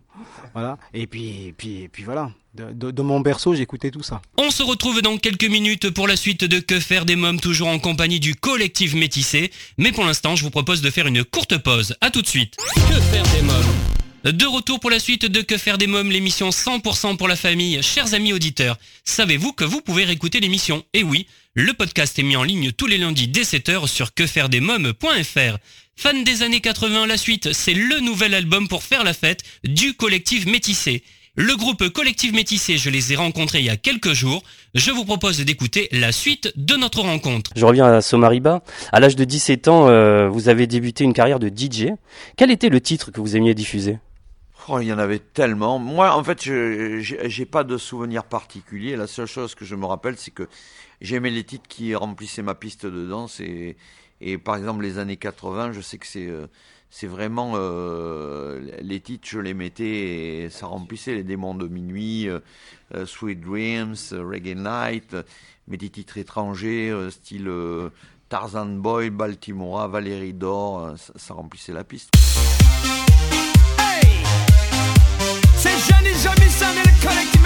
Voilà. Et puis, et puis, et puis voilà. De, de- de mon berceau, j'écoutais tout ça. On se retrouve dans quelques minutes pour la suite de Que faire des mômes, toujours en compagnie du collectif métissé. Mais pour l'instant, je vous propose de faire une courte pause. À tout de suite. Que faire des mômes? De retour pour la suite de Que faire des mômes, l'émission 100% pour la famille. Chers amis auditeurs, savez-vous que vous pouvez réécouter l'émission? Et oui, le podcast est mis en ligne tous les lundis dès 7h sur quefairedesmômes.fr. Fan des années 80, la suite, c'est le nouvel album pour faire la fête du collectif métissé. Le groupe Collectif Métissé, je les ai rencontrés il y a quelques jours. Je vous propose d'écouter la suite de notre rencontre. Je reviens à Somariba. À l'âge de 17 ans, euh, vous avez débuté une carrière de DJ. Quel était le titre que vous aimiez diffuser? Oh, il y en avait tellement. Moi, en fait, je j'ai j'ai pas de souvenir particulier. La seule chose que je me rappelle, c'est que j'aimais les titres qui remplissaient ma piste de danse. Et, et par exemple, les années 80, je sais que c'est euh, c'est vraiment euh, les titres, je les mettais et ça remplissait les démons de minuit, euh, euh, Sweet Dreams, Reggae Night, mais des titres étrangers, style Tarzan Boy, Baltimora, Valérie d'Or, ça, remplissait la piste. Collectif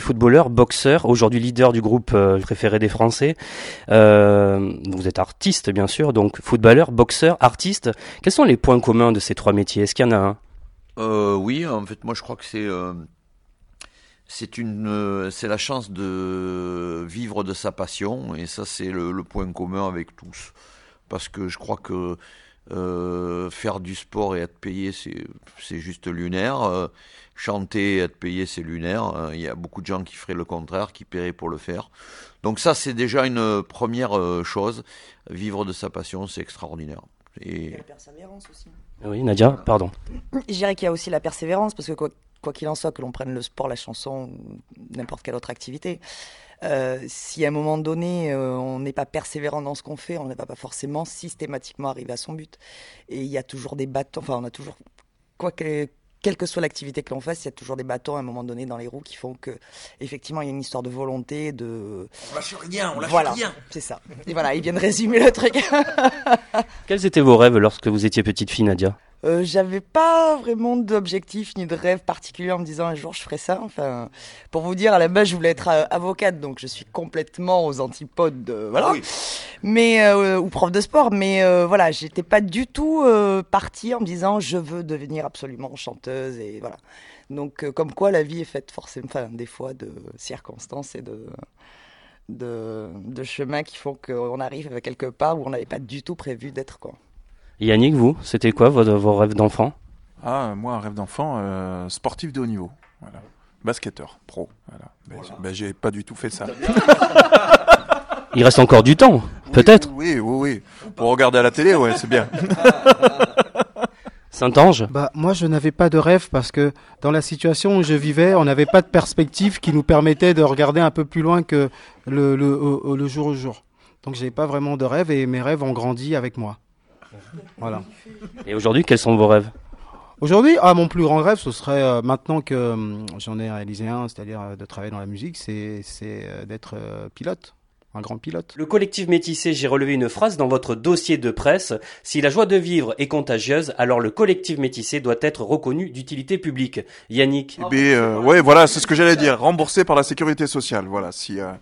Footballeur, boxeur, aujourd'hui leader du groupe euh, préféré des Français. Euh, vous êtes artiste, bien sûr, donc footballeur, boxeur, artiste. Quels sont les points communs de ces trois métiers? Est-ce qu'il y en a un? Euh, oui, en fait, moi je crois que c'est c'est une c'est la chance de vivre de sa passion et ça c'est le, le point commun avec tous parce que je crois que faire du sport et être payé c'est juste lunaire chanter et être payé c'est lunaire Euh, il y a beaucoup de gens qui feraient le contraire qui paieraient pour le faire donc ça c'est déjà une première euh, chose vivre de sa passion c'est extraordinaire et La persévérance aussi. Oui, Nadia, pardon. Je dirais qu'il y a aussi la persévérance, parce que quoi quoi qu'il en soit, que l'on prenne le sport, la chanson, ou n'importe quelle autre activité, euh, si à un moment donné, euh, on n'est pas persévérant dans ce qu'on fait, on ne va pas forcément systématiquement arriver à son but. Et il y a toujours des bâtons, enfin, on a toujours, quoi que, quelle que soit l'activité que l'on fasse, il y a toujours des bâtons à un moment donné dans les roues qui font que, effectivement, il y a une histoire de volonté, de. On lâche rien, on lâche voilà, rien. C'est ça. Et voilà, ils viennent résumer le truc. Quels étaient vos rêves lorsque vous étiez petite fille, Nadia? Euh, j'avais pas vraiment d'objectif ni de rêve particulier en me disant un jour je ferai ça. Enfin, pour vous dire, à la base, je voulais être euh, avocate, donc je suis complètement aux antipodes, de, voilà. Mais euh, ou prof de sport, mais voilà, j'étais pas du tout partie en me disant je veux devenir absolument chanteuse et voilà. Donc comme quoi la vie est faite forcément, enfin des fois de circonstances et de de, de chemins qui font qu'on arrive quelque part où on n'avait pas du tout prévu d'être quoi. Yannick, vous, c'était quoi vos, vos rêves d'enfant? Ah, moi, un rêve d'enfant, euh, sportif de haut niveau. Voilà. Basketteur, pro. Voilà. Ben, j'ai- ben, j'ai pas du tout fait ça. Il reste encore du temps, peut-être Oui, oui, oui. Pour regarder à la télé, ouais, c'est bien. Saint-Ange? Bah, moi, je n'avais pas de rêve parce que dans la situation où je vivais, on n'avait pas de perspective qui nous permettait de regarder un peu plus loin que le, le, jour au jour. Donc, j'avais pas vraiment de rêve et mes rêves ont grandi avec moi. Voilà. Et aujourd'hui, quels sont vos rêves? Aujourd'hui, ah, mon plus grand rêve, ce serait euh, maintenant que hum, j'en ai réalisé un, c'est-à-dire euh, de travailler dans la musique, c'est c'est, euh, d'être euh, pilote, un grand pilote. Le collectif métissé, j'ai relevé une phrase dans votre dossier de presse. Si la joie de vivre est contagieuse, alors le collectif métissé doit être reconnu d'utilité publique. Yannick Eh bien, euh, ouais, voilà, c'est ce que j'allais dire. Remboursé par la sécurité sociale. Voilà, si euh,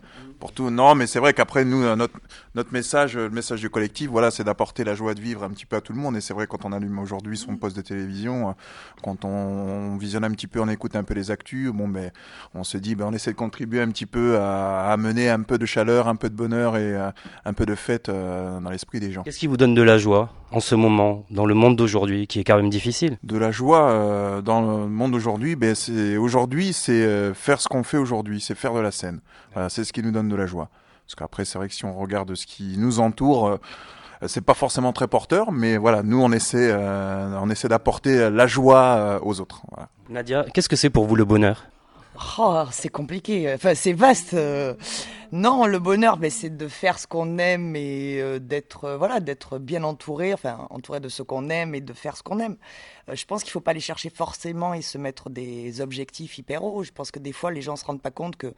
pour tout. Non, mais c'est vrai qu'après nous, euh, notre notre message, euh, le message du collectif, voilà, c'est d'apporter la joie de vivre un petit peu à tout le monde. Et c'est vrai quand on allume aujourd'hui son poste de télévision, euh, quand on, on visionne un petit peu, on écoute un peu les actus, bon, ben, on se dit, ben, on essaie de contribuer un petit peu à, à amener un peu de chaleur, un peu de bonheur et euh, un peu de fête euh, dans l'esprit des gens. Qu'est-ce qui vous donne de la joie en ce moment, dans le monde d'aujourd'hui, qui est quand même difficile? De la joie euh, dans le monde d'aujourd'hui, ben c'est aujourd'hui, c'est euh, faire ce qu'on fait aujourd'hui, c'est faire de la scène. Voilà, c'est ce qui nous donne de la joie. Parce qu'après, c'est vrai que si on regarde ce qui nous entoure, euh, c'est pas forcément très porteur, mais voilà, nous on essaie, euh, on essaie d'apporter la joie euh, aux autres. Voilà. Nadia, qu'est-ce que c'est pour vous le bonheur? Oh, c'est compliqué. Enfin, c'est vaste. euh. Non, le bonheur, mais c'est de faire ce qu'on aime et euh, d'être, euh, voilà, d'être bien entouré, enfin, entouré de ce qu'on aime et de faire ce qu'on aime. Euh, je pense qu'il faut pas aller chercher forcément et se mettre des objectifs hyper hauts. Je pense que des fois, les gens se rendent pas compte que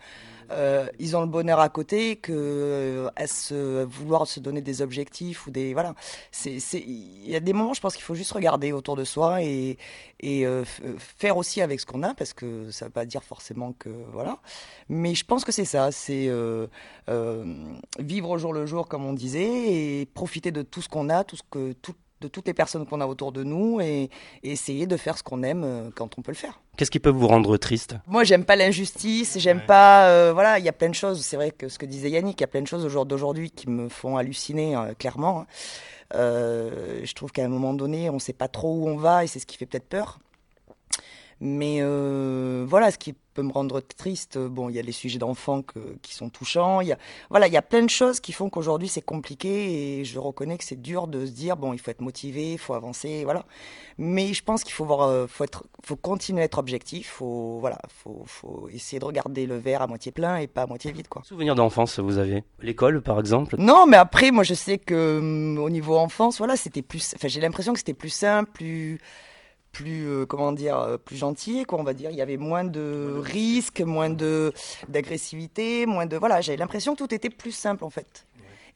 euh, ils ont le bonheur à côté, que euh, à se vouloir se donner des objectifs ou des, voilà. C'est, il y a des moments, je pense qu'il faut juste regarder autour de soi et et euh, f- faire aussi avec ce qu'on a, parce que ça veut pas dire forcément que voilà. Mais je pense que c'est ça, c'est euh, euh, vivre au jour le jour, comme on disait, et profiter de tout ce qu'on a, tout ce que, tout- de toutes les personnes qu'on a autour de nous, et, et essayer de faire ce qu'on aime euh, quand on peut le faire. Qu'est-ce qui peut vous rendre triste? Moi, j'aime pas l'injustice, j'aime pas. euh, voilà, il y a plein de choses. C'est vrai que ce que disait Yannick, il y a plein de choses au jour d'aujourd'hui qui me font halluciner, euh, clairement. hein. Euh, je trouve qu'à un moment donné, on sait pas trop où on va et c'est ce qui fait peut-être peur. Mais euh, voilà, ce qui peut me rendre triste, bon, il y a les sujets d'enfants qui sont touchants. Il y a, voilà, il y a plein de choses qui font qu'aujourd'hui c'est compliqué et je reconnais que c'est dur de se dire bon, il faut être motivé, il faut avancer, voilà. Mais je pense qu'il faut voir, euh, faut être, faut continuer à être objectif, faut, voilà, faut, faut essayer de regarder le verre à moitié plein et pas à moitié vide, quoi. Souvenir d'enfance, vous avez L'école, par exemple? Non, mais après, moi, je sais que hum, au niveau enfance, voilà, c'était plus. Enfin, j'ai l'impression que c'était plus simple, plus, plus, euh, comment dire, euh, plus gentil, quoi. On va dire, il y avait moins de risques, moins de d'agressivité, moins de. Voilà, j'avais l'impression que tout était plus simple, en fait.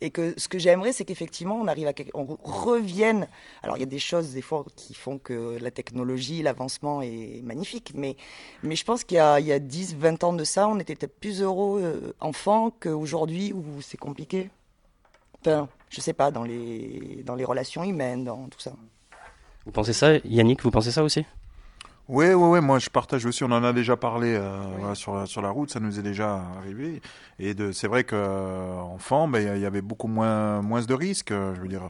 Et que ce que j'aimerais, c'est qu'effectivement, on arrive à, on revienne. Alors, il y a des choses, des fois, qui font que la technologie, l'avancement est magnifique. Mais, mais je pense qu'il y a, il y a 10, 20 ans de ça, on était peut-être plus heureux euh, enfants qu'aujourd'hui où c'est compliqué. Enfin, je sais pas, dans les, dans les relations humaines, dans tout ça. Vous pensez ça, Yannick Vous pensez ça aussi? Oui, oui, oui, moi je partage aussi, on en a déjà parlé euh, voilà, sur, la, sur la route, ça nous est déjà arrivé. Et c'est vrai qu'enfant, ben, il y- avait beaucoup moins, moins de risques, euh, je veux dire,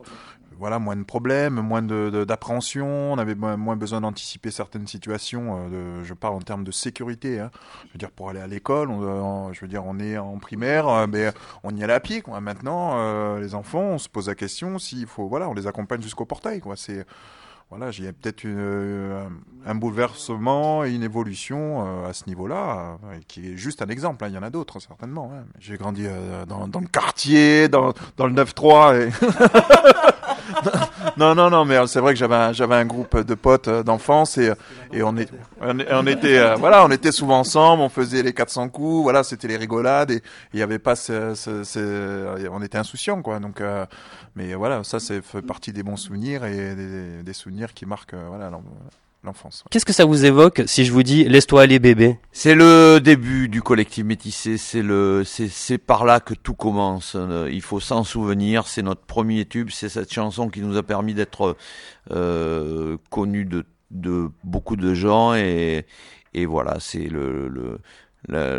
voilà, moins de problèmes, moins de, de- d'appréhension, on avait moins, besoin d'anticiper certaines situations, euh, de, je parle en termes de sécurité, hein. je veux dire, pour aller à l'école, je veux dire, on est en primaire, euh, ben, on y allait à pied, quoi. Maintenant, euh, les enfants, on se pose la question s'il faut, voilà, on les accompagne jusqu'au portail, quoi. C'est, voilà, il y a peut-être euh, un bouleversement et une évolution euh, à ce niveau-là, euh, qui est juste un exemple. hein. Il y en a d'autres, certainement. hein. J'ai grandi dans, dans le quartier, dans, dans le 9-3. Et... non, non, non, mais euh, c'est vrai que j'avais un, j'avais un groupe de potes euh, d'enfance et, et on, est, on, était, euh, voilà, on était souvent ensemble, on faisait les 400 coups, voilà, c'était les rigolades et il n'y avait pas ce, ce- ce- on était insouciants, quoi. Donc, euh, mais voilà, ça, c'est fait partie des bons souvenirs et des, des souvenirs qui marquent, euh, voilà, Qu'est-ce que ça vous évoque si je vous dis laisse-toi aller bébé? C'est le début du collectif métissé, c'est le, c'est, c'est par là que tout commence. Euh, Il faut s'en souvenir, c'est notre premier tube, c'est cette chanson qui nous a permis d'être euh, connus de, de beaucoup de gens et, et voilà, c'est le, le la,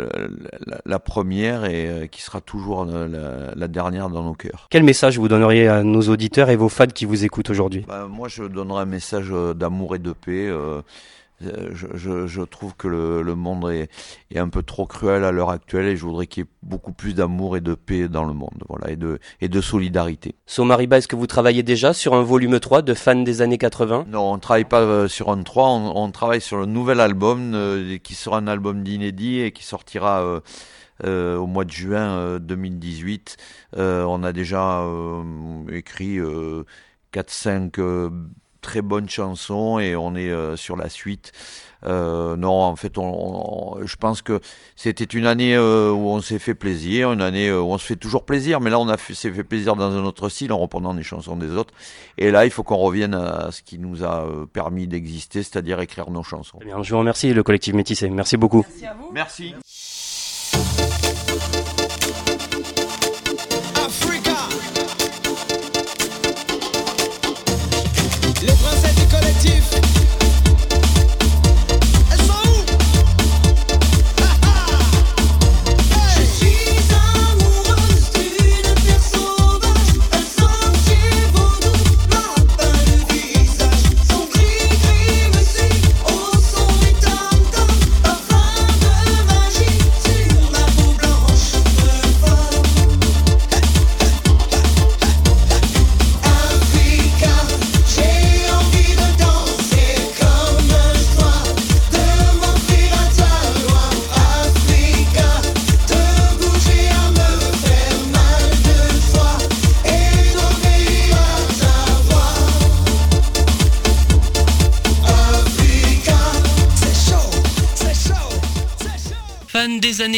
la- la première et euh, qui sera toujours la, la- dernière dans nos cœurs. Quel message vous donneriez à nos auditeurs et vos fans qui vous écoutent aujourd'hui? Bah, moi, je donnerais un message euh, d'amour et de paix. euh, je, je- je trouve que le, le monde est, est un peu trop cruel à l'heure actuelle et je voudrais qu'il y ait beaucoup plus d'amour et de paix dans le monde, voilà, et de, et de solidarité. Somariba, est-ce que vous travaillez déjà sur un volume 3 de fans des années 80 Non, on travaille pas euh, sur un 3, on, on travaille sur le nouvel album euh, qui sera un album d'inédit et qui sortira euh, euh, au mois de juin euh, 2018. Euh, on a déjà euh, écrit euh, 4-5 euh, très bonnes chansons et on est euh, sur la suite. Euh, non, en fait, on, on- je pense que c'était une année euh, où on s'est fait plaisir, une année euh, où on se fait toujours plaisir, mais là on a fait, s'est fait plaisir dans un autre style en reprenant des chansons des autres. Et là, il faut qu'on revienne à ce qui nous a euh, permis d'exister, c'est-à-dire écrire nos chansons. Eh bien, Je vous remercie le collectif Métissé, merci beaucoup. Merci. Africa.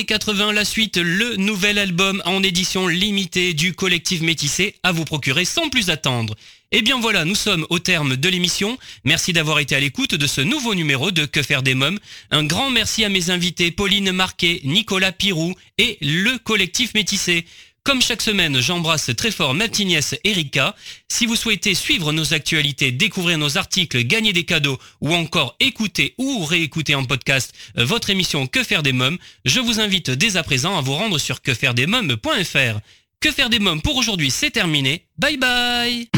Années 80, la suite, le nouvel album en édition limitée du collectif Métissé à vous procurer sans plus attendre. Et bien voilà, nous sommes au terme de l'émission. Merci d'avoir été à l'écoute de ce nouveau numéro de Que faire des mômes. Un grand merci à mes invités Pauline Marquet, Nicolas Pirou et le collectif Métissé. Comme chaque semaine, j'embrasse très fort ma petite Erika. Si vous souhaitez suivre nos actualités, découvrir nos articles, gagner des cadeaux ou encore écouter ou réécouter en podcast votre émission Que faire des mômes, je vous invite dès à présent à vous rendre sur quefairedesmômes.fr. Que faire des mômes pour aujourd'hui, c'est terminé. Bye bye